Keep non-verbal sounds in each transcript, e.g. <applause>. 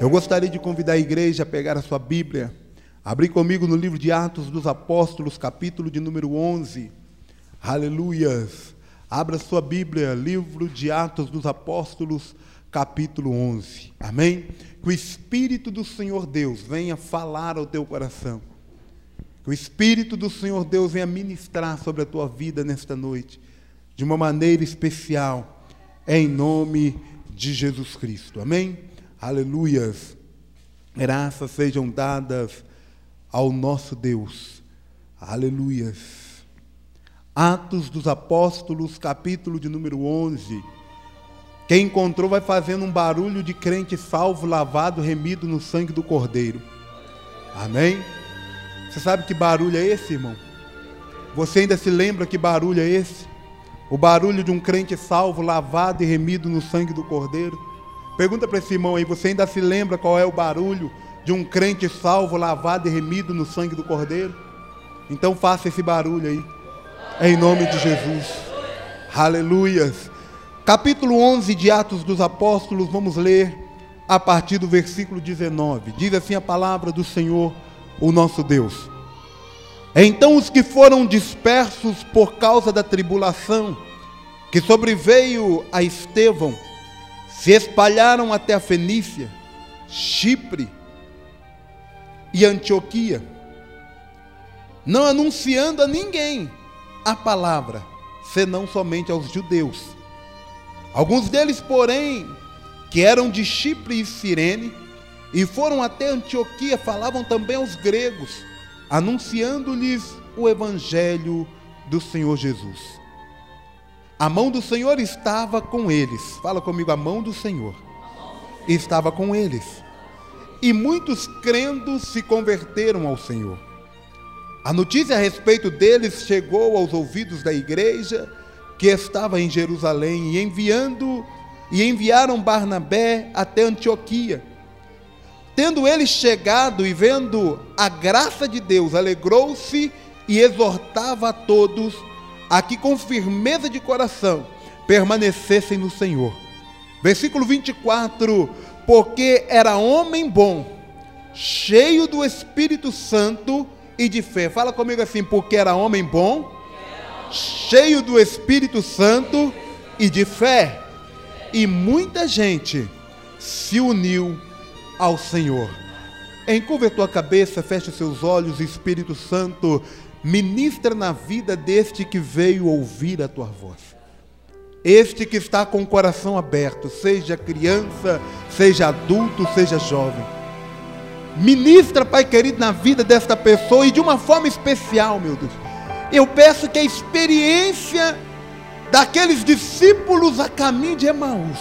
Eu gostaria de convidar a igreja a pegar a sua Bíblia, abrir comigo no livro de Atos dos Apóstolos, capítulo de número 11. Aleluias. Abra sua Bíblia, livro de Atos dos Apóstolos, capítulo 11. Amém? Que o Espírito do Senhor Deus venha falar ao teu coração. Que o Espírito do Senhor Deus venha ministrar sobre a tua vida nesta noite, de uma maneira especial, em nome de Jesus Cristo. Amém? Aleluias. Graças sejam dadas ao nosso Deus. Aleluias. Atos dos Apóstolos, capítulo de número 11. Quem encontrou vai fazendo um barulho de crente salvo, lavado, remido no sangue do Cordeiro. Amém? Você sabe que barulho é esse, irmão? Você ainda se lembra que barulho é esse? O barulho de um crente salvo, lavado e remido no sangue do Cordeiro? Pergunta para esse irmão aí, você ainda se lembra qual é o barulho de um crente salvo, lavado e remido no sangue do Cordeiro? Então faça esse barulho aí, em nome de Jesus. Aleluias. Capítulo 11 de Atos dos Apóstolos, vamos ler a partir do versículo 19. Diz assim a palavra do Senhor, o nosso Deus. Então os que foram dispersos por causa da tribulação que sobreveio a Estevão, se espalharam até a Fenícia, Chipre e Antioquia, não anunciando a ninguém a palavra, senão somente aos judeus. Alguns deles, porém, que eram de Chipre e Cirene, e foram até Antioquia, falavam também aos gregos, anunciando-lhes o evangelho do Senhor Jesus. A mão do Senhor estava com eles. Fala comigo, a mão do Senhor estava com eles. E muitos crendo se converteram ao Senhor. A notícia a respeito deles chegou aos ouvidos da igreja que estava em Jerusalém e enviando e enviaram Barnabé até Antioquia. Tendo ele chegado e vendo a graça de Deus, alegrou-se e exortava a todos a que com firmeza de coração permanecessem no Senhor. Versículo 24: Porque era homem bom, cheio do Espírito Santo e de fé. Fala comigo assim: porque era homem bom, cheio do Espírito Santo e de fé. E muita gente se uniu ao Senhor. Encurva a tua cabeça, feche os seus olhos, Espírito Santo, ministra na vida deste que veio ouvir a tua voz. Este que está com o coração aberto, seja criança, seja adulto, seja jovem. Ministra, Pai querido, na vida desta pessoa e de uma forma especial, meu Deus. Eu peço que a experiência daqueles discípulos a caminho de Emaús,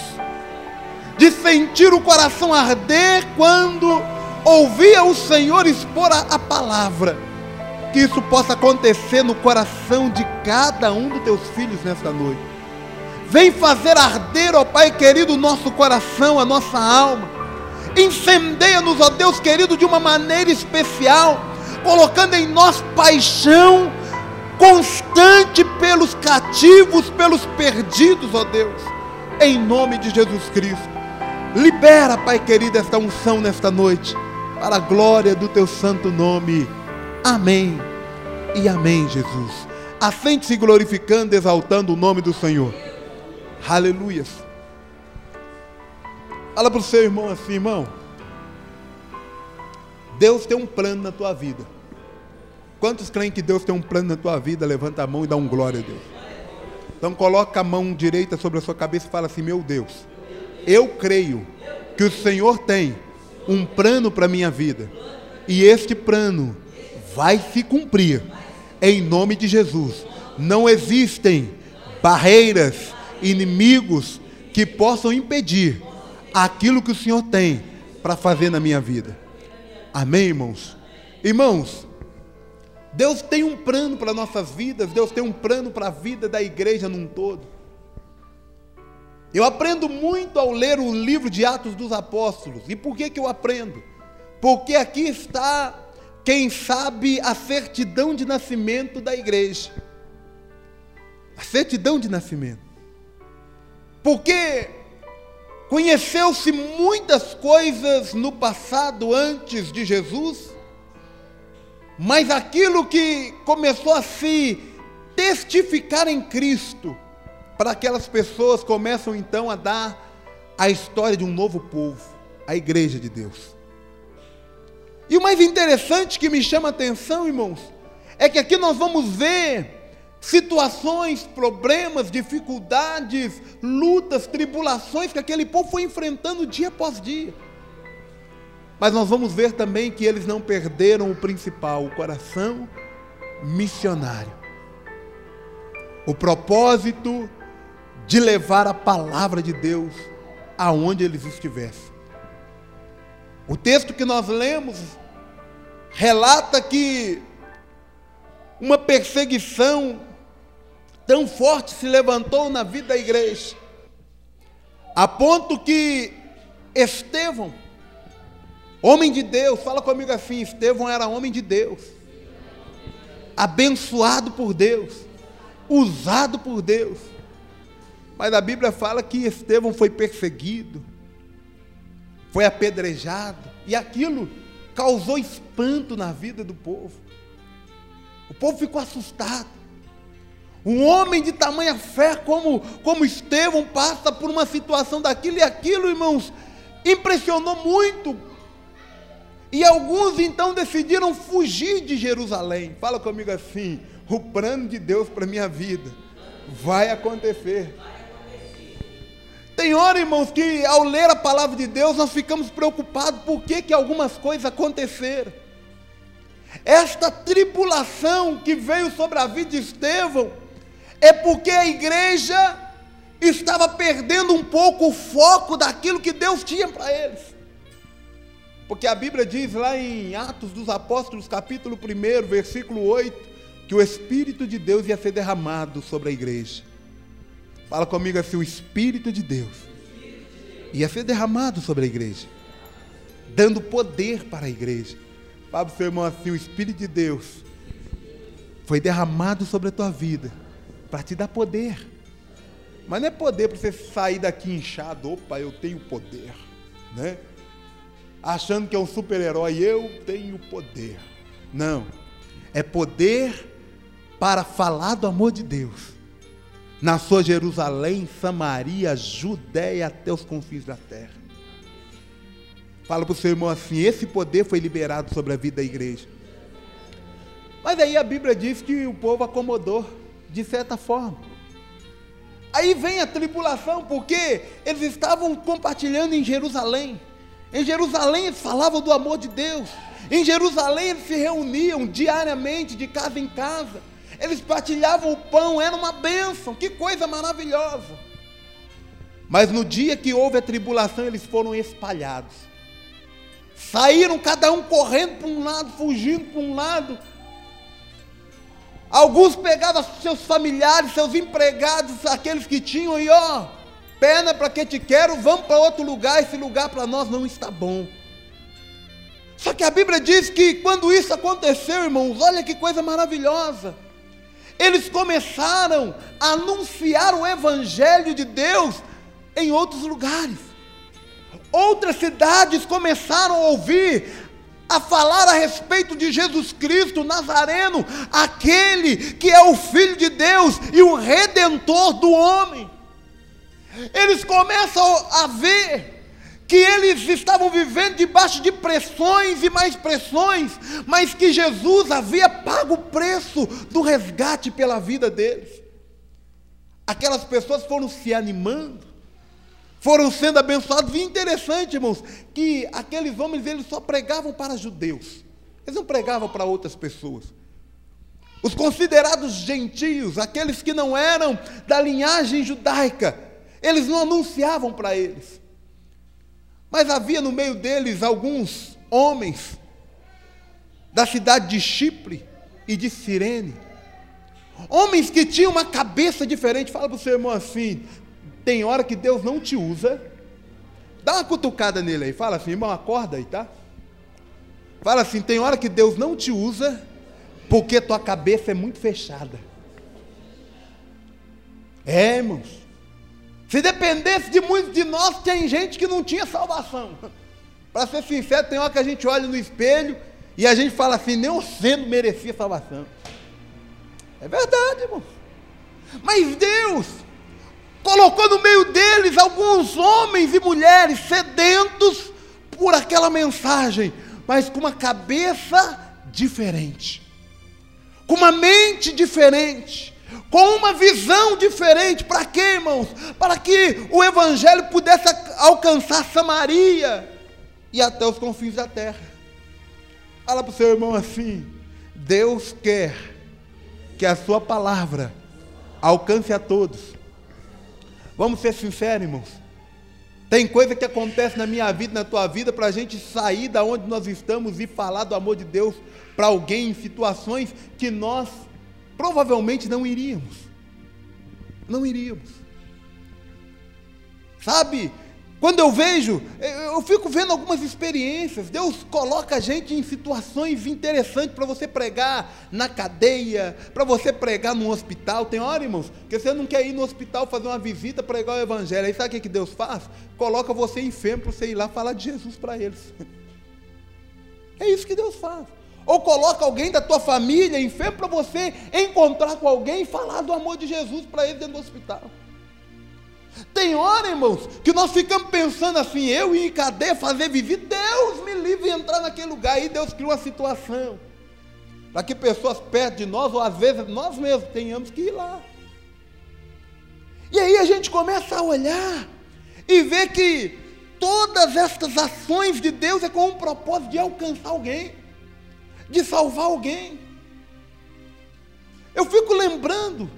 de sentir o coração arder quando ouvia o Senhor expor a, a palavra, que isso possa acontecer no coração de cada um dos teus filhos nesta noite. Vem fazer arder, ó Pai querido, o nosso coração, a nossa alma. Incendeia-nos, ó Deus querido, de uma maneira especial, colocando em nós paixão constante pelos cativos, pelos perdidos, ó Deus. Em nome de Jesus Cristo. Libera, Pai querido, esta unção nesta noite, para a glória do teu santo nome. Amém e amém, Jesus. Assente-se glorificando, exaltando o nome do Senhor. Aleluias. Fala para o seu irmão assim, irmão. Deus tem um plano na tua vida. Quantos creem que Deus tem um plano na tua vida? Levanta a mão e dá um glória a Deus. Então coloca a mão direita sobre a sua cabeça e fala assim: Meu Deus, eu creio que o Senhor tem um plano para a minha vida. E este plano vai se cumprir em nome de Jesus. Não existem barreiras, inimigos que possam impedir aquilo que o Senhor tem para fazer na minha vida. Amém, irmãos? Irmãos, Deus tem um plano para nossas vidas, Deus tem um plano para a vida da igreja num todo. Eu aprendo muito ao ler o livro de Atos dos Apóstolos. E por que, que eu aprendo? Porque aqui está quem sabe a certidão de nascimento da igreja. A certidão de nascimento. Porque Conheceu-se muitas coisas no passado antes de Jesus, mas aquilo que começou a se testificar em Cristo, para aquelas pessoas começam então a dar a história de um novo povo, a igreja de Deus. E o mais interessante que me chama a atenção, irmãos, é que aqui nós vamos ver situações, problemas, dificuldades, lutas, tribulações que aquele povo foi enfrentando dia após dia. Mas nós vamos ver também que eles não perderam o principal, o coração missionário. O propósito de levar a palavra de Deus aonde eles estivessem. O texto que nós lemos relata que uma perseguição tão forte se levantou na vida da igreja, a ponto que Estevão, homem de Deus, fala comigo assim: Estevão era homem de Deus, abençoado por Deus, usado por Deus, mas a Bíblia fala que Estevão foi perseguido, foi apedrejado, e aquilo causou espanto na vida do povo. O povo ficou assustado. Um homem de tamanha fé como, como Estevão passa por uma situação daquilo e aquilo, irmãos, impressionou muito. E alguns então decidiram fugir de Jerusalém. Fala comigo assim: o plano de Deus para minha vida vai acontecer. Tem hora, irmãos, que ao ler a palavra de Deus nós ficamos preocupados por que, que algumas coisas aconteceram. Esta tribulação que veio sobre a vida de Estevão é porque a igreja estava perdendo um pouco o foco daquilo que Deus tinha para eles. Porque a Bíblia diz lá em Atos dos Apóstolos, capítulo 1, versículo 8, que o Espírito de Deus ia ser derramado sobre a igreja. Fala comigo assim: o Espírito de Deus ia ser derramado sobre a igreja, dando poder para a igreja. Fala para o seu irmão assim: o Espírito de Deus foi derramado sobre a tua vida para te dar poder. Mas não é poder para você sair daqui inchado, opa, eu tenho poder, né? Achando que é um super-herói, eu tenho poder. Não. É poder para falar do amor de Deus. Na sua Jerusalém, Samaria, Judéia, até os confins da terra. Fala para o seu irmão assim: esse poder foi liberado sobre a vida da igreja. Mas aí a Bíblia diz que o povo acomodou de certa forma. Aí vem a tribulação, porque eles estavam compartilhando em Jerusalém. Em Jerusalém eles falavam do amor de Deus. Em Jerusalém eles se reuniam diariamente, de casa em casa. Eles partilhavam o pão, era uma bênção, que coisa maravilhosa. Mas no dia que houve a tribulação, eles foram espalhados. Saíram cada um correndo para um lado, fugindo para um lado. Alguns pegavam seus familiares, seus empregados, aqueles que tinham, e ó, pena para que te quero, vamos para outro lugar, esse lugar para nós não está bom. Só que a Bíblia diz que quando isso aconteceu, irmãos, olha que coisa maravilhosa. Eles começaram a anunciar o Evangelho de Deus em outros lugares. Outras cidades começaram a ouvir a falar a respeito de Jesus Cristo Nazareno, aquele que é o Filho de Deus e o redentor do homem. Eles começam a ver que eles estavam vivendo debaixo de pressões e mais pressões, mas que Jesus havia pago o preço do resgate pela vida deles. Aquelas pessoas foram se animando, foram sendo abençoados. E interessante, irmãos, que aqueles homens eles só pregavam para judeus. Eles não pregavam para outras pessoas. Os considerados gentios, aqueles que não eram da linhagem judaica, eles não anunciavam para eles. Mas havia no meio deles alguns homens da cidade de Chipre e de Cirene. Homens que tinham uma cabeça diferente. Fala para o seu irmão assim: tem hora que Deus não te usa. Dá uma cutucada nele aí. Fala assim, irmão, acorda aí, tá? Fala assim, tem hora que Deus não te usa porque tua cabeça é muito fechada. É, irmãos. Se dependesse de muitos de nós, tem gente que não tinha salvação. <laughs> Para ser sincero, tem hora que a gente olha no espelho e a gente fala assim, nem o sendo merecia salvação. É verdade, irmão. Mas Deus colocou no meio deles alguns homens e mulheres sedentos por aquela mensagem, mas com uma cabeça diferente, com uma mente diferente, com uma visão diferente. Para quê, irmãos? Para que o Evangelho pudesse alcançar Samaria e até os confins da terra. Fala para o seu irmão assim: Deus quer que a sua palavra alcance a todos. Vamos ser sinceros, irmãos. Tem coisa que acontece na minha vida, na tua vida, para a gente sair da onde nós estamos e falar do amor de Deus para alguém em situações que nós provavelmente não iríamos. Não iríamos. Sabe? Quando eu vejo, eu fico vendo algumas experiências. Deus coloca a gente em situações interessantes para você pregar na cadeia, para você pregar no hospital. Tem hora, irmãos, que você não quer ir no hospital fazer uma visita, pregar o evangelho. Aí sabe o que Deus faz? Coloca você enfermo para você ir lá falar de Jesus para eles. <laughs> É isso que Deus faz. Ou coloca alguém da tua família enfermo para você encontrar com alguém e falar do amor de Jesus para ele dentro do hospital. Tem hora, irmãos, que nós ficamos pensando assim, eu ir em cadeia fazer visita, Deus me livre de entrar naquele lugar, aí Deus cria uma situação, para que pessoas perto de nós, ou às vezes nós mesmos, tenhamos que ir lá. E aí a gente começa a olhar e ver que todas estas ações de Deus é com o propósito de alcançar alguém de salvar alguém. Eu fico lembrando.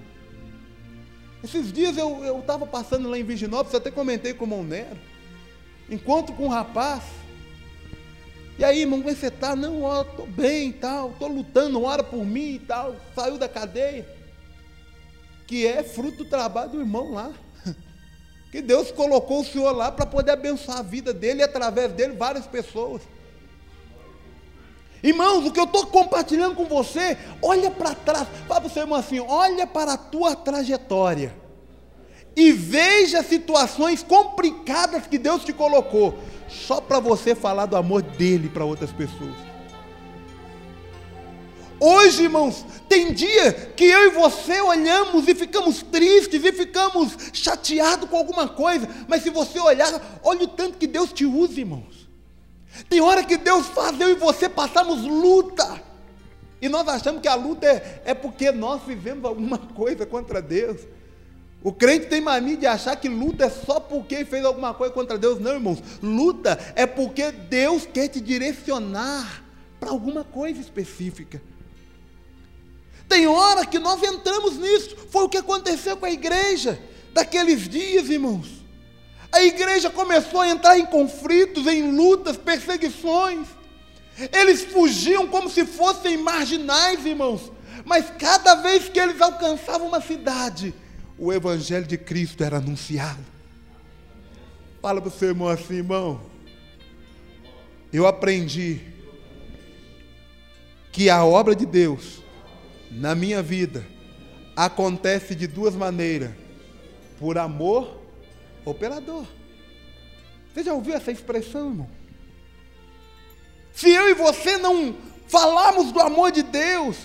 Esses dias eu estava passando lá em Virginópolis, até comentei com o Monero. Encontro com um rapaz. E aí, irmão, como é você está? Não, ó, estou bem e tal, estou lutando, ora por mim e tal. Saiu da cadeia. Que é fruto do trabalho do irmão lá. <laughs> Que Deus colocou o senhor lá para poder abençoar a vida dele e através dele várias pessoas. Irmãos, o que eu estou compartilhando com você, olha para trás, fala para o seu irmão assim: olha para a tua trajetória e veja situações complicadas que Deus te colocou, só para você falar do amor dele para outras pessoas. Hoje, irmãos, tem dia que eu e você olhamos e ficamos tristes e ficamos chateados com alguma coisa, mas se você olhar, olha o tanto que Deus te usa, irmãos. Tem hora que Deus faz eu e você passamos luta. E nós achamos que a luta é, é porque nós vivemos alguma <laughs> coisa contra Deus. O crente tem mania de achar que luta é só porque fez alguma coisa contra Deus. Não, irmãos. Luta é porque Deus quer te direcionar para alguma coisa específica. Tem hora que nós entramos nisso. Foi o que aconteceu com a igreja daqueles dias, irmãos. A igreja começou a entrar em conflitos, em lutas, perseguições. Eles fugiam como se fossem marginais, irmãos. Mas cada vez que eles alcançavam uma cidade, o evangelho de Cristo era anunciado. Fala para o seu irmão assim, irmão. Eu aprendi que a obra de Deus na minha vida acontece de duas maneiras: por amor operador. Você já ouviu essa expressão, irmão? Se eu e você não falarmos do amor de Deus,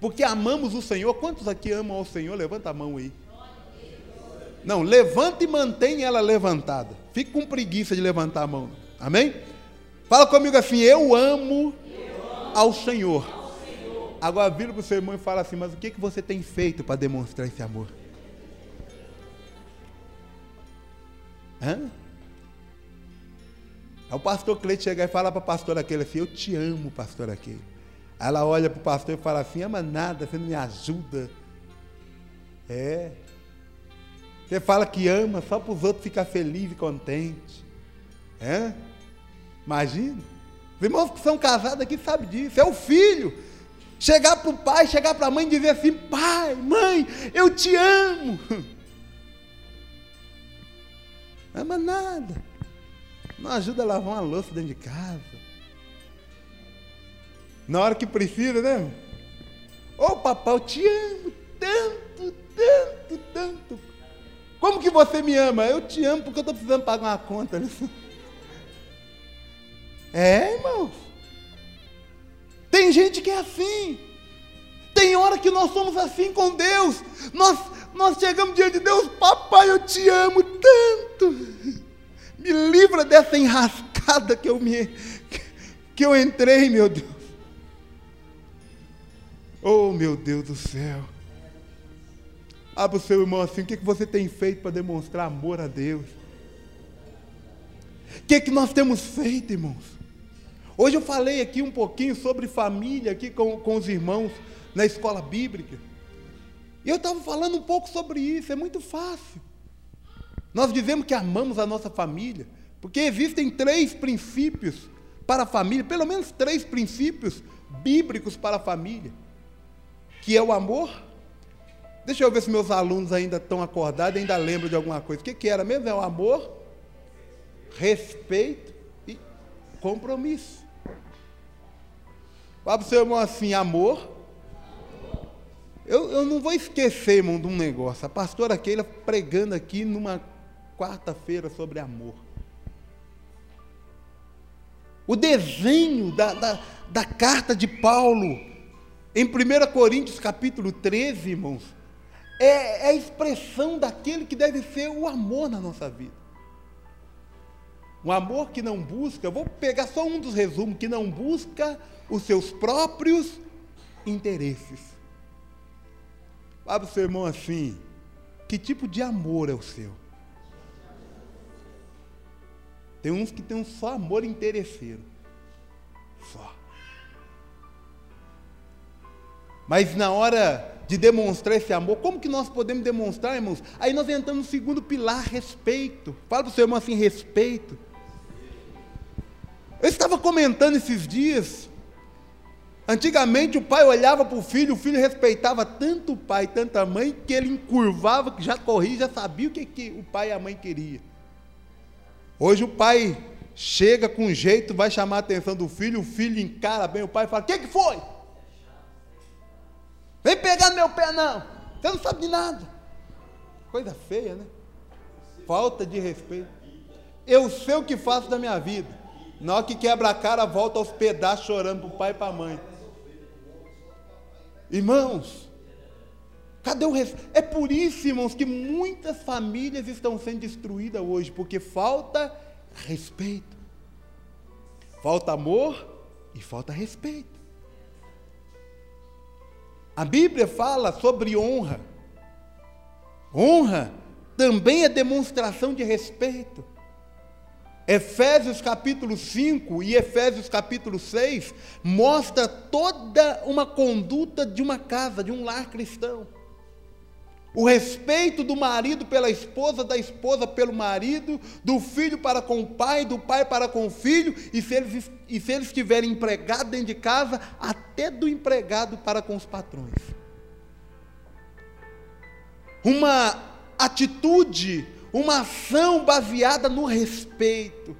porque amamos o Senhor, quantos aqui amam ao Senhor? Levanta a mão aí. Não, levanta e mantém ela levantada. Fique com preguiça de levantar a mão. Amém? Fala comigo assim: Eu amo, ao, Senhor. ao Senhor. Agora vira para o seu irmão e fala assim: Mas o que, que você tem feito para demonstrar esse amor? Hã? Aí o pastor Cleide chega e fala para o pastor aquele assim, eu te amo, pastor aquele. Aí ela olha para o pastor e fala assim, ama nada, você não me ajuda. É. Você fala que ama só para os outros ficar felizes e contentes. É? Imagina. Os irmãos que são casados aqui sabem disso. É o filho. Chegar para o pai, chegar para a mãe e dizer assim, pai, mãe, eu te amo. <laughs> Ama nada. Não ajuda a lavar uma louça dentro de casa. Na hora que precisa, né? Ô oh, papai, eu te amo tanto, tanto, tanto. Como que você me ama? Eu te amo porque eu estou precisando pagar uma conta. <laughs> É, irmãos. Tem gente que é assim. Tem hora que nós somos assim com Deus. Nós, nós chegamos diante de Deus, papai, eu te amo. Me livra dessa enrascada que eu me que eu entrei, meu Deus. Oh, meu Deus do céu. Abra o seu irmão assim, o que, que você tem feito para demonstrar amor a Deus? O que, que nós temos feito, irmãos? Hoje eu falei aqui um pouquinho sobre família aqui com, com os irmãos na escola bíblica. E eu estava falando um pouco sobre isso, é muito fácil. Nós dizemos que amamos a nossa família, porque existem três princípios para a família, pelo menos três princípios bíblicos para a família, que é o amor. Deixa eu ver se meus alunos ainda estão acordados, ainda lembram de alguma coisa. O que, que era mesmo? É o amor, respeito e compromisso. Fala para o seu irmão assim, amor. Eu, eu não vou esquecer, irmão, de um negócio. A pastora Keila pregando aqui numa quarta-feira sobre amor. O desenho da, da, da carta de Paulo, em 1 Coríntios capítulo 13, irmãos, é, é a expressão daquele que deve ser o amor na nossa vida. Um amor que não busca, vou pegar só um dos resumos, que não busca os seus próprios interesses. Fala para o seu irmão assim: que tipo de amor é o seu? Tem uns que têm só amor interesseiro. Só. Mas na hora de demonstrar esse amor, como que nós podemos demonstrar, irmãos? Aí nós entramos no segundo pilar, respeito. Fala para o seu irmão assim, respeito. Eu estava comentando esses dias. Antigamente o pai olhava para o filho, o filho respeitava tanto o pai, tanta a mãe, que ele encurvava, que já corria, já sabia o que, que o pai e a mãe queriam. Hoje o pai chega com jeito, vai chamar a atenção do filho, o filho encara bem o pai e fala: O que, que foi? Vem pegar meu pé, não. Você não sabe de nada. Coisa feia, né? Falta de respeito. Eu sei o que faço da minha vida. Na hora que quebra a cara, volta aos pedaços chorando para o pai e para a mãe. Irmãos, Cadê o respeito? É por isso, irmãos, que muitas famílias estão sendo destruídas hoje, porque falta respeito. Falta amor e falta respeito. A Bíblia fala sobre honra. Honra também é demonstração de respeito. Efésios capítulo 5 e Efésios capítulo 6 mostra toda uma conduta de uma casa, de um lar cristão. O respeito do marido pela esposa, da esposa pelo marido, do filho para com o pai, do pai para com o filho, e se eles, e se eles estiverem empregados dentro de casa, até do empregado para com os patrões. Uma atitude, uma ação baseada no respeito.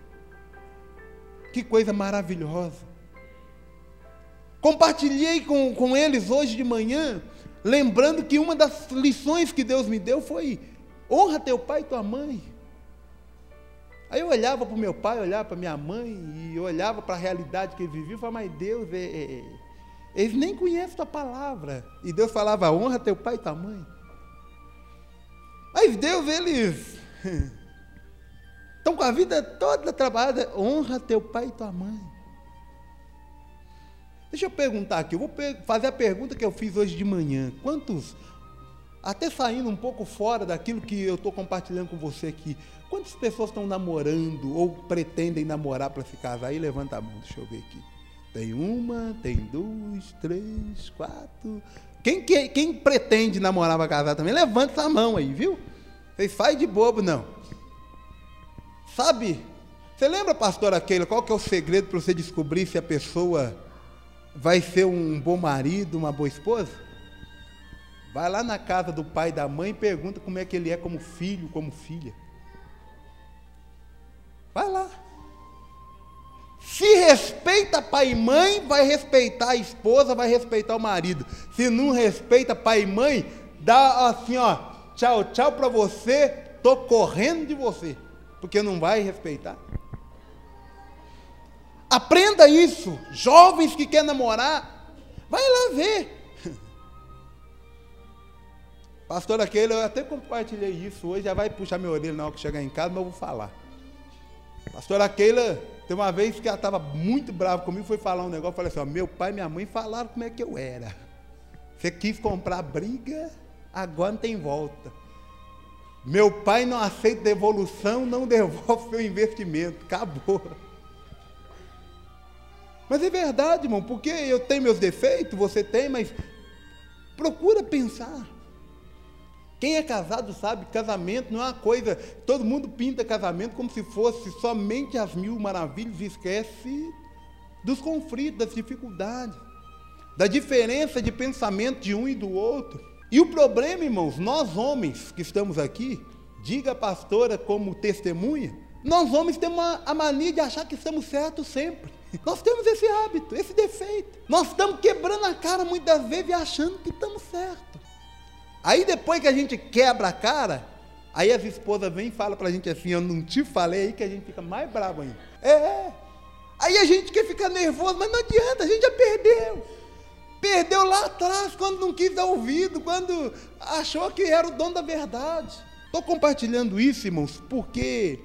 Que coisa maravilhosa. Compartilhei com, com eles hoje de manhã lembrando que uma das lições que Deus me deu foi: honra teu pai e tua mãe. Aí eu olhava para o meu pai, olhava para minha mãe, e olhava para a realidade que eles viviam e falava, mas Deus, é, é, é, eles nem conhecem tua palavra. E Deus falava, honra teu pai e tua mãe. Mas Deus, eles <laughs> estão com a vida toda trabalhada, honra teu pai e tua mãe. Deixa eu perguntar aqui, eu vou fazer a pergunta que eu fiz hoje de manhã. Quantos, até saindo um pouco fora daquilo que eu estou compartilhando com você aqui, quantas pessoas estão namorando ou pretendem namorar para se casar? Aí levanta a mão, deixa eu ver aqui. Tem uma, tem duas, três, quatro. Quem, quem, quem pretende namorar para casar também, levanta essa mão aí, viu? Vocês fazem de bobo, não. Sabe? Você lembra, pastora Keila, qual que é o segredo para você descobrir se a pessoa vai ser um bom marido, uma boa esposa? Vai lá na casa do pai e da mãe e pergunta como é que ele é como filho, como filha. Vai lá. Se respeita pai e mãe, vai respeitar a esposa, vai respeitar o marido. Se não respeita pai e mãe, dá assim, ó, tchau, tchau para você, estou correndo de você, porque não vai respeitar. Aprenda isso, jovens que querem namorar, vai lá ver. <laughs> Pastor aquele, eu até compartilhei isso hoje, já vai puxar meu orelha na hora que chegar em casa, mas eu vou falar. Pastora Keila, tem uma vez que ela estava muito brava comigo, foi falar um negócio, falei assim, ó, meu pai e minha mãe falaram como é que eu era. Você quis comprar briga, agora não tem volta. Meu pai não aceita devolução, não <laughs> devolve seu investimento. Acabou. Mas é verdade, irmão, porque eu tenho meus defeitos, você tem, mas procura pensar. Quem é casado sabe casamento não é uma coisa. Todo mundo pinta casamento como se fosse somente as mil maravilhas e esquece dos conflitos, das dificuldades, da diferença de pensamento de um e do outro. E o problema, irmãos, nós homens que estamos aqui, diga a pastora como testemunha, nós homens temos a mania de achar que estamos certos sempre. Nós temos esse hábito, esse defeito. Nós estamos quebrando a cara muitas vezes achando que estamos certos. Aí depois que a gente quebra a cara, aí as esposas vêm e falam para a gente assim, eu não te falei, aí que a gente fica mais bravo ainda. É, é. Aí a gente quer ficar nervoso, mas não adianta, a gente já perdeu. Perdeu lá atrás, quando não quis dar ouvido, quando achou que era o dono da verdade. Estou compartilhando isso, irmãos, porque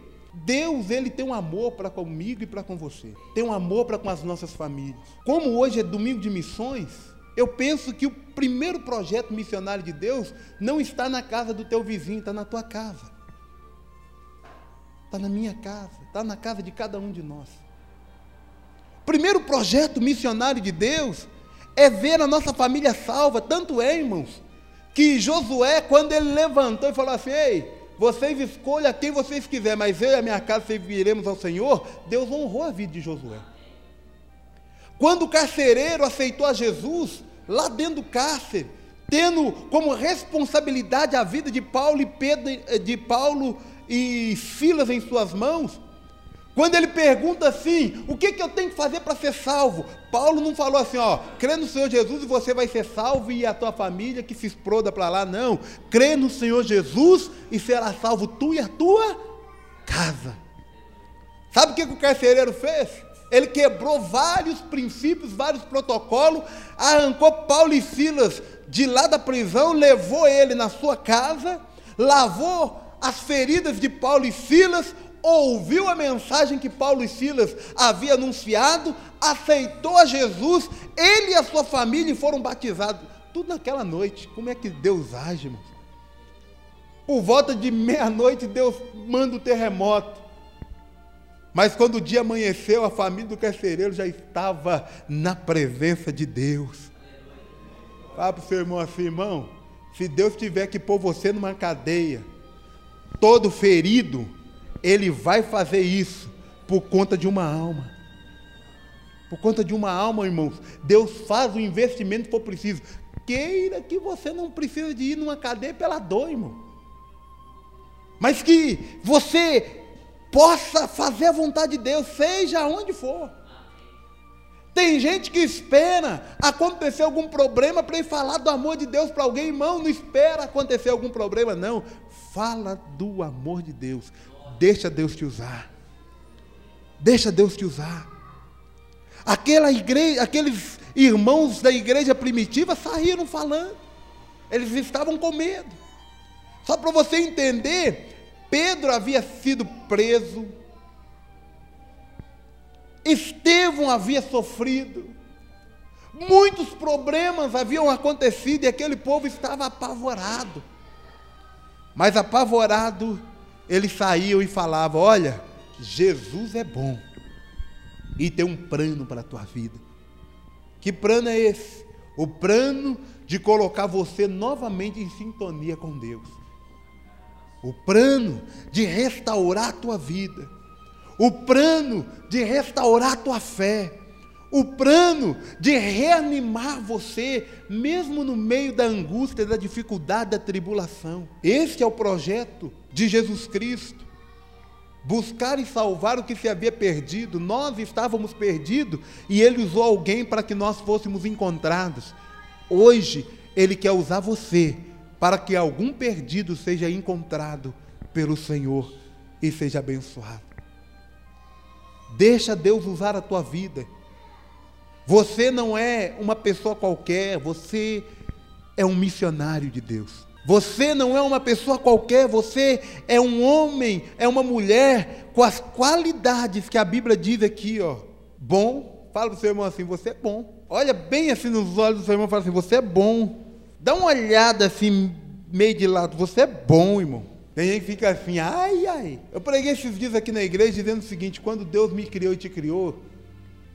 Deus, ele tem um amor para comigo e para com você. Tem um amor para com as nossas famílias. Como hoje é domingo de missões, eu penso que o primeiro projeto missionário de Deus não está na casa do teu vizinho, está na tua casa. Está na minha casa, está na casa de cada um de nós. O primeiro projeto missionário de Deus é ver a nossa família salva. Tanto é, irmãos, que Josué, quando ele levantou e falou assim: Ei, vocês escolham quem vocês quiserem, mas eu e a minha casa serviremos ao Senhor. Deus honrou a vida de Josué. Quando o carcereiro aceitou a Jesus, lá dentro do cárcere, tendo como responsabilidade a vida de Paulo e Pedro, eh, de Paulo e Silas em suas mãos, quando ele pergunta assim, o que, que eu tenho que fazer para ser salvo? Paulo não falou assim, ó, crê no Senhor Jesus e você vai ser salvo e a tua família que se exploda para lá, não. Crê no Senhor Jesus e será salvo tu e a tua casa. Sabe o que, que o carcereiro fez? Ele quebrou vários princípios, vários protocolos, arrancou Paulo e Silas de lá da prisão, levou ele na sua casa, lavou as feridas de Paulo e Silas, ouviu a mensagem que Paulo e Silas haviam anunciado, aceitou a Jesus, ele e a sua família foram batizados. Tudo naquela noite. Como é que Deus age, irmãos? Por volta de meia-noite, Deus manda o terremoto. Mas quando o dia amanheceu, a família do carcereiro já estava na presença de Deus. Fala para o seu irmão assim, irmão, se Deus tiver que pôr você numa cadeia, todo ferido, Ele vai fazer isso por conta de uma alma. Por conta de uma alma, irmãos. Deus faz o investimento que for preciso. Queira que você não precise de ir numa cadeia pela dor, irmão. Mas que você possa fazer a vontade de Deus, seja onde for. Tem gente que espera acontecer algum problema para ir falar do amor de Deus para alguém, irmão. Não espera acontecer algum problema, não. Fala do amor de Deus. Deixa Deus te usar. Deixa Deus te usar. Aquela igreja, aqueles irmãos da igreja primitiva saíram falando. Eles estavam com medo. Só para você entender, Pedro havia sido preso, Estevão havia sofrido, muitos problemas haviam acontecido e aquele povo estava apavorado. Mas apavorado, eles saíam e falavam: Olha, Jesus é bom e tem um plano para a tua vida. Que plano é esse? O plano de colocar você novamente em sintonia com Deus o plano de restaurar a tua vida, o plano de restaurar a tua fé, o plano de reanimar você, mesmo no meio da angústia, da dificuldade, da tribulação. Este é o projeto de Jesus Cristo. Buscar e salvar o que se havia perdido. Nós estávamos perdidos e Ele usou alguém para que nós fôssemos encontrados. Hoje, Ele quer usar você para que algum perdido seja encontrado pelo Senhor e seja abençoado. Deixa Deus usar a tua vida. Você não é uma pessoa qualquer, você é um missionário de Deus. Você não é uma pessoa qualquer, você é um homem, é uma mulher com as qualidades que a Bíblia diz aqui, ó. Bom, fala para o seu irmão assim, você é bom. Olha bem assim nos olhos do seu irmão e fala assim, você é bom. Dá uma olhada assim, meio de lado, você é bom, irmão. Tem gente que fica assim, ai, ai. Eu preguei esses dias aqui na igreja dizendo o seguinte: quando Deus me criou e te criou,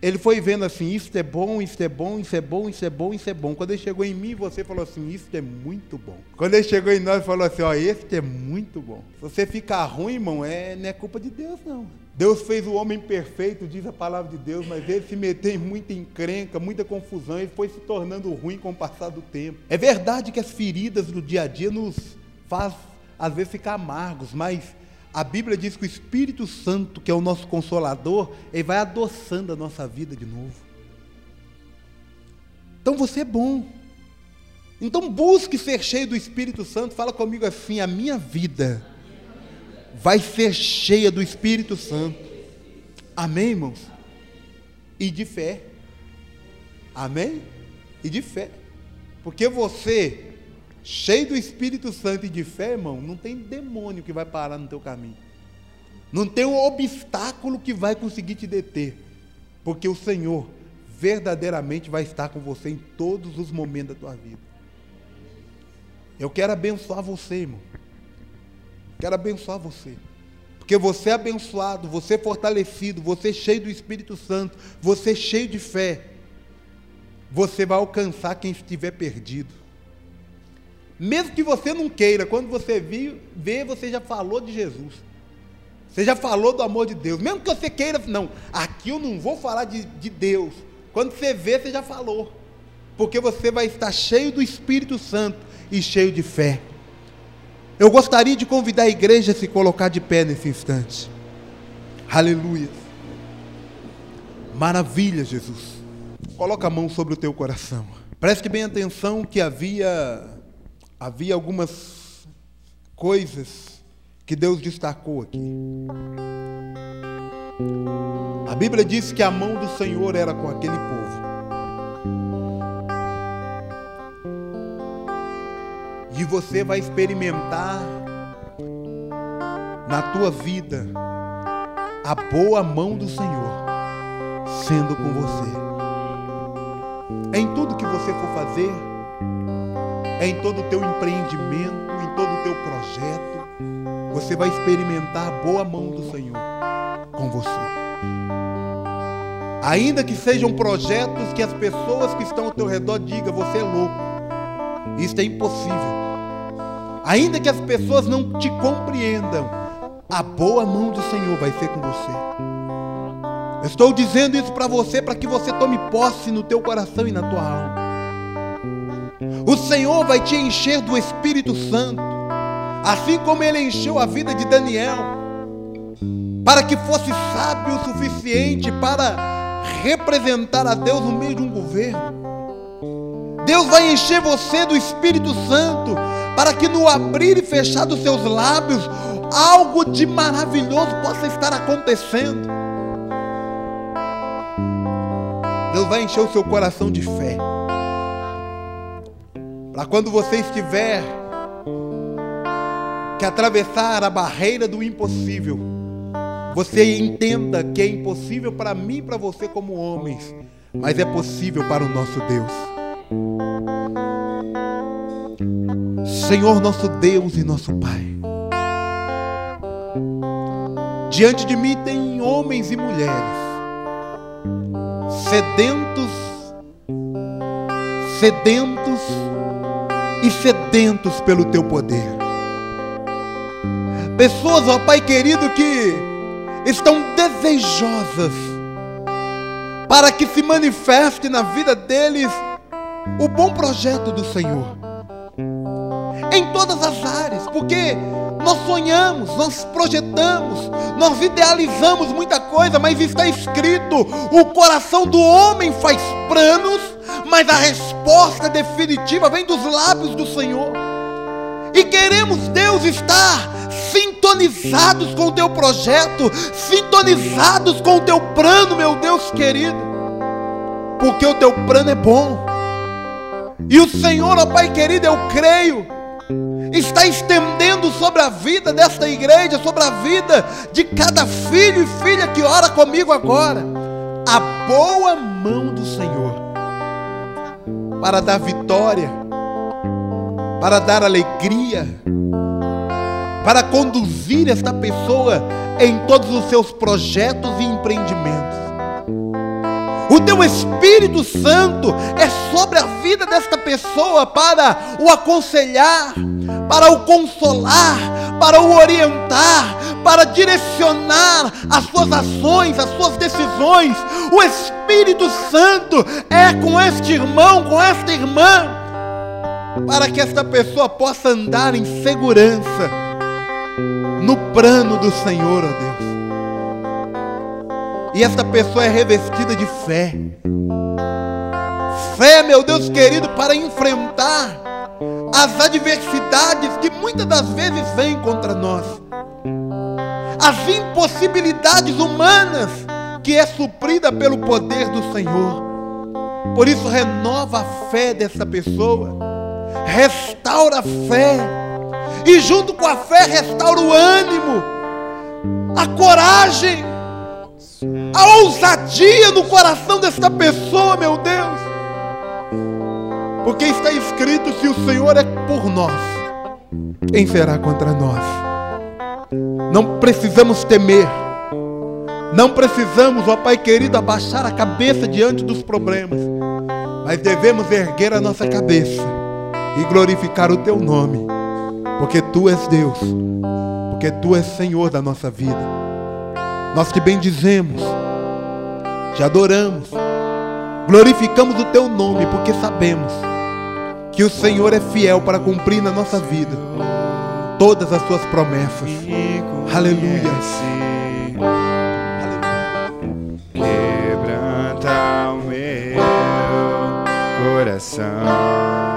ele foi vendo assim, isso é bom, isso é bom, isso é bom, isso é bom, isso é bom. Quando ele chegou em mim, você falou assim, isso é muito bom. Quando ele chegou em nós, falou assim, ó, esse é muito bom. Se você ficar ruim, irmão, é, não é culpa de Deus, não. Deus fez o homem perfeito, diz a palavra de Deus, mas ele se meteu em muita encrenca, muita confusão, ele foi se tornando ruim com o passar do tempo. É verdade que as feridas do dia a dia nos faz às vezes ficar amargos, mas a Bíblia diz que o Espírito Santo, que é o nosso consolador, ele vai adoçando a nossa vida de novo. Então você é bom. Então busque ser cheio do Espírito Santo. Fala comigo assim: a minha vida vai ser cheia do Espírito Santo. Amém, irmãos? E de fé. Amém? E de fé. Porque você cheio do Espírito Santo e de fé, irmão, não tem demônio que vai parar no teu caminho. Não tem um obstáculo que vai conseguir te deter. Porque o Senhor verdadeiramente vai estar com você em todos os momentos da tua vida. Eu quero abençoar você, irmão. Quero abençoar você. Porque você é abençoado, você é fortalecido, você é cheio do Espírito Santo, você é cheio de fé. Você vai alcançar quem estiver perdido. Mesmo que você não queira, quando você viu, vê, você já falou de Jesus. Você já falou do amor de Deus. Mesmo que você queira, não, aqui eu não vou falar de, de Deus. Quando você vê, você já falou. Porque você vai estar cheio do Espírito Santo e cheio de fé. Eu gostaria de convidar a igreja a se colocar de pé nesse instante. Aleluia. Maravilha, Jesus. Coloca a mão sobre o teu coração. Preste bem atenção que havia havia algumas coisas que Deus destacou aqui. A Bíblia diz que a mão do Senhor era com aquele povo. E você vai experimentar na tua vida a boa mão do Senhor sendo com você. Em tudo que você for fazer, é em todo o teu empreendimento, em todo o teu projeto, você vai experimentar a boa mão do Senhor com você. Ainda que sejam projetos que as pessoas que estão ao teu redor digam, você é louco. Isso é impossível. Ainda que as pessoas não te compreendam, a boa mão do Senhor vai ser com você. Estou dizendo isso para você para que você tome posse no teu coração e na tua alma. Senhor vai te encher do Espírito Santo, assim como ele encheu a vida de Daniel, para que fosse sábio o suficiente para representar a Deus no meio de um governo. Deus vai encher você do Espírito Santo, para que no abrir e fechar dos seus lábios, algo de maravilhoso possa estar acontecendo. Deus vai encher o seu coração de fé. Para quando você estiver que atravessar a barreira do impossível, você entenda que é impossível para mim e para você como homens, mas é possível para o nosso Deus. Senhor nosso Deus e nosso Pai. Diante de mim tem homens e mulheres sedentos, sedentos e sedentos pelo teu poder. Pessoas, ó Pai querido, que estão desejosas para que se manifeste na vida deles o bom projeto do Senhor. Em todas as áreas, porque nós sonhamos, nós projetamos, nós idealizamos muita coisa, mas está escrito: o coração do homem faz planos, mas a resposta definitiva vem dos lábios do Senhor. E queremos Deus estar sintonizados com o teu projeto, sintonizados com o teu plano, meu Deus querido, porque o teu plano é bom. E o Senhor, ó Pai querido, eu creio, está estendendo sobre a vida desta igreja, sobre a vida de cada filho e filha que ora comigo agora, a boa mão do Senhor, para dar vitória, para dar alegria, para conduzir esta pessoa em todos os seus projetos e empreendimentos. O teu Espírito Santo é sobre a vida desta pessoa para o aconselhar, para o consolar, para o orientar, para direcionar as suas ações, as suas decisões. O Espírito Santo é com este irmão, com esta irmã, para que esta pessoa possa andar em segurança no plano do Senhor, ó Deus. E esta pessoa é revestida de fé. Fé, meu Deus querido, para enfrentar as adversidades que muitas das vezes vêm contra nós. As impossibilidades humanas que é suprida pelo poder do Senhor. Por isso renova a fé dessa pessoa. Restaura a fé. E junto com a fé restaura o ânimo, a coragem a ousadia no coração desta pessoa, meu Deus. Porque está escrito: se o Senhor é por nós, quem será contra nós? Não precisamos temer, não precisamos, ó Pai querido, abaixar a cabeça diante dos problemas, mas devemos erguer a nossa cabeça e glorificar o Teu nome, porque Tu és Deus, porque Tu és Senhor da nossa vida. Nós te bendizemos, te adoramos, glorificamos o teu nome, porque sabemos que o Senhor é fiel para cumprir na nossa vida todas as suas promessas. Aleluia. Quebranta o meu coração.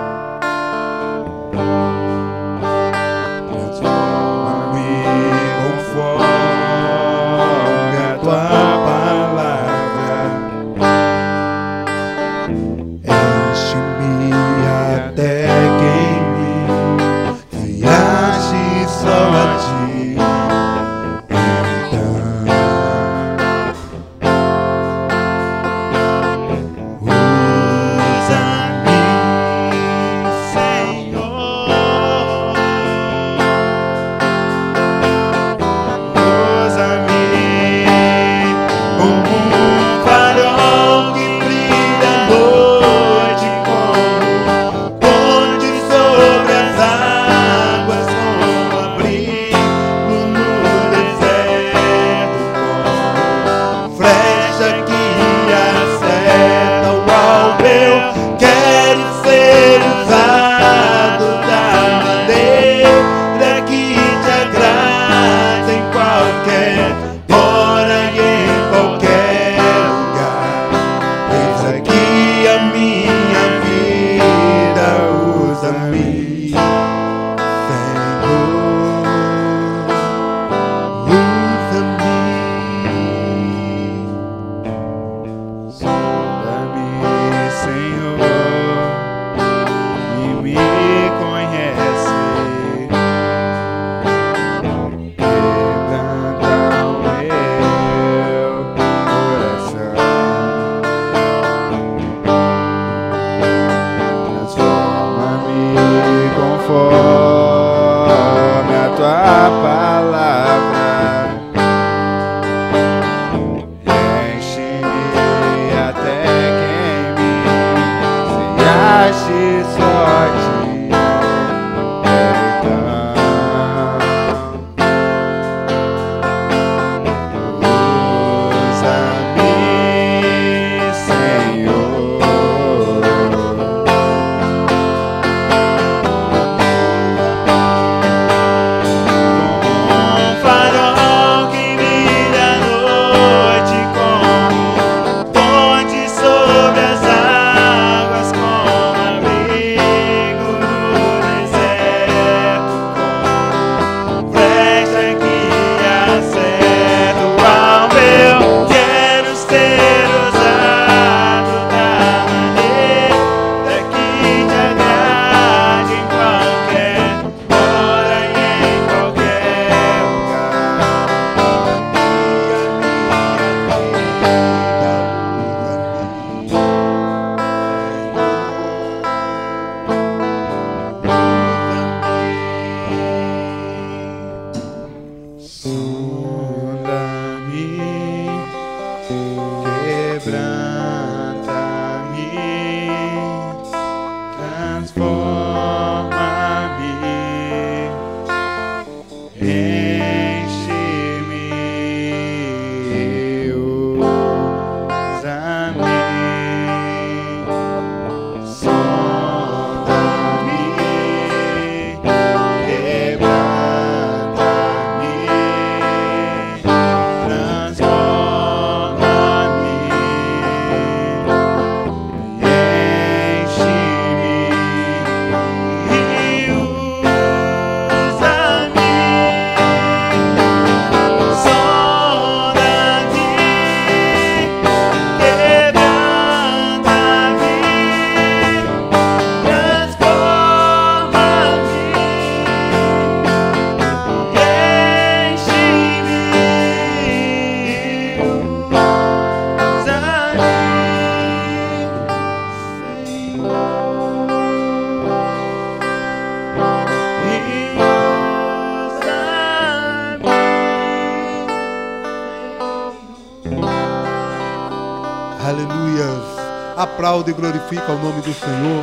Aplaude e glorifica o nome do Senhor.